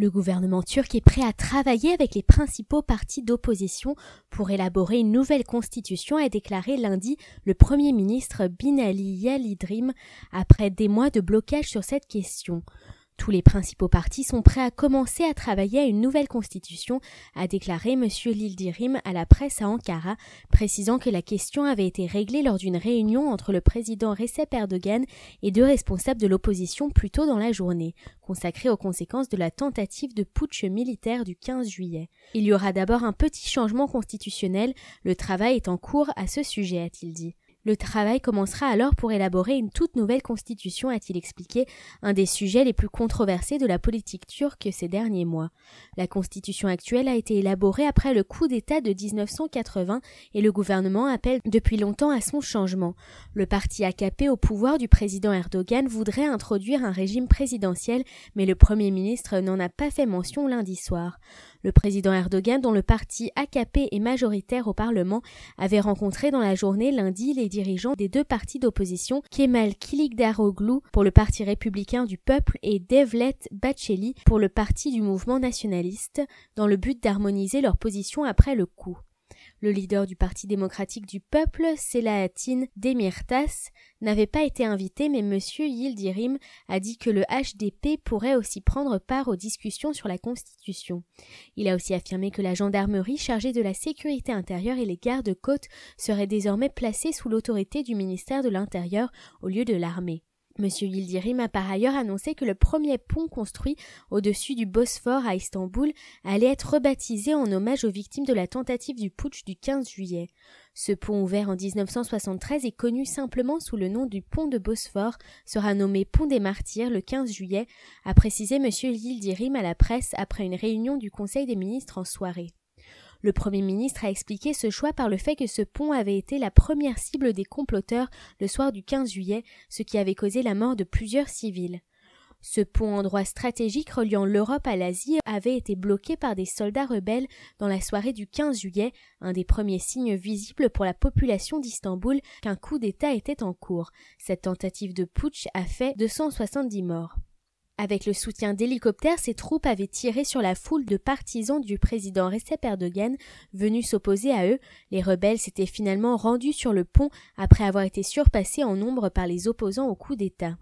Le gouvernement turc est prêt à travailler avec les principaux partis d'opposition pour élaborer une nouvelle constitution, a déclaré lundi le premier ministre Binali Yildirim après des mois de blocage sur cette question. Tous les principaux partis sont prêts à commencer à travailler à une nouvelle constitution, a déclaré M. Lildirim à la presse à Ankara, précisant que la question avait été réglée lors d'une réunion entre le président Recep Erdogan et deux responsables de l'opposition plus tôt dans la journée, consacrée aux conséquences de la tentative de putsch militaire du 15 juillet. Il y aura d'abord un petit changement constitutionnel, le travail est en cours à ce sujet, a-t-il dit. Le travail commencera alors pour élaborer une toute nouvelle constitution, a-t-il expliqué, un des sujets les plus controversés de la politique turque ces derniers mois. La constitution actuelle a été élaborée après le coup d'État de 1980 et le gouvernement appelle depuis longtemps à son changement. Le parti AKP au pouvoir du président Erdogan voudrait introduire un régime présidentiel, mais le premier ministre n'en a pas fait mention lundi soir. Le président Erdogan, dont le parti AKP est majoritaire au Parlement, avait rencontré dans la journée lundi les dirigeants des deux partis d'opposition, Kemal Kilikdaroglu pour le Parti républicain du peuple et Devlet Bahçeli pour le Parti du mouvement nationaliste, dans le but d'harmoniser leurs positions après le coup. Le leader du Parti démocratique du peuple, Selahattin Demirtas, n'avait pas été invité, mais M. Yildirim a dit que le HDP pourrait aussi prendre part aux discussions sur la Constitution. Il a aussi affirmé que la gendarmerie chargée de la sécurité intérieure et les gardes-côtes seraient désormais placées sous l'autorité du ministère de l'Intérieur au lieu de l'armée. M. Yildirim a par ailleurs annoncé que le premier pont construit au-dessus du Bosphore à Istanbul allait être rebaptisé en hommage aux victimes de la tentative du putsch du 15 juillet. Ce pont ouvert en 1973 et connu simplement sous le nom du pont de Bosphore sera nommé pont des martyrs le 15 juillet, a précisé M. Yildirim à la presse après une réunion du Conseil des ministres en soirée. Le Premier ministre a expliqué ce choix par le fait que ce pont avait été la première cible des comploteurs le soir du 15 juillet, ce qui avait causé la mort de plusieurs civils. Ce pont endroit stratégique reliant l'Europe à l'Asie avait été bloqué par des soldats rebelles dans la soirée du 15 juillet, un des premiers signes visibles pour la population d'Istanbul qu'un coup d'État était en cours. Cette tentative de putsch a fait 270 morts. Avec le soutien d'hélicoptères, ces troupes avaient tiré sur la foule de partisans du président Recep Erdogan venus s'opposer à eux. Les rebelles s'étaient finalement rendus sur le pont après avoir été surpassés en nombre par les opposants au coup d'État.